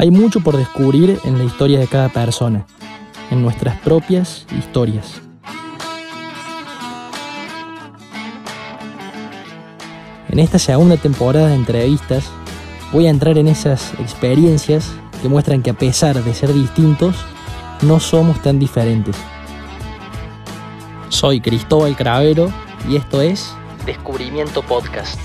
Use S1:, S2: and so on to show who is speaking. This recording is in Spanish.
S1: Hay mucho por descubrir en la historia de cada persona, en nuestras propias historias. En esta segunda temporada de entrevistas voy a entrar en esas experiencias que muestran que a pesar de ser distintos, no somos tan diferentes. Soy Cristóbal Cravero y esto es Descubrimiento Podcast.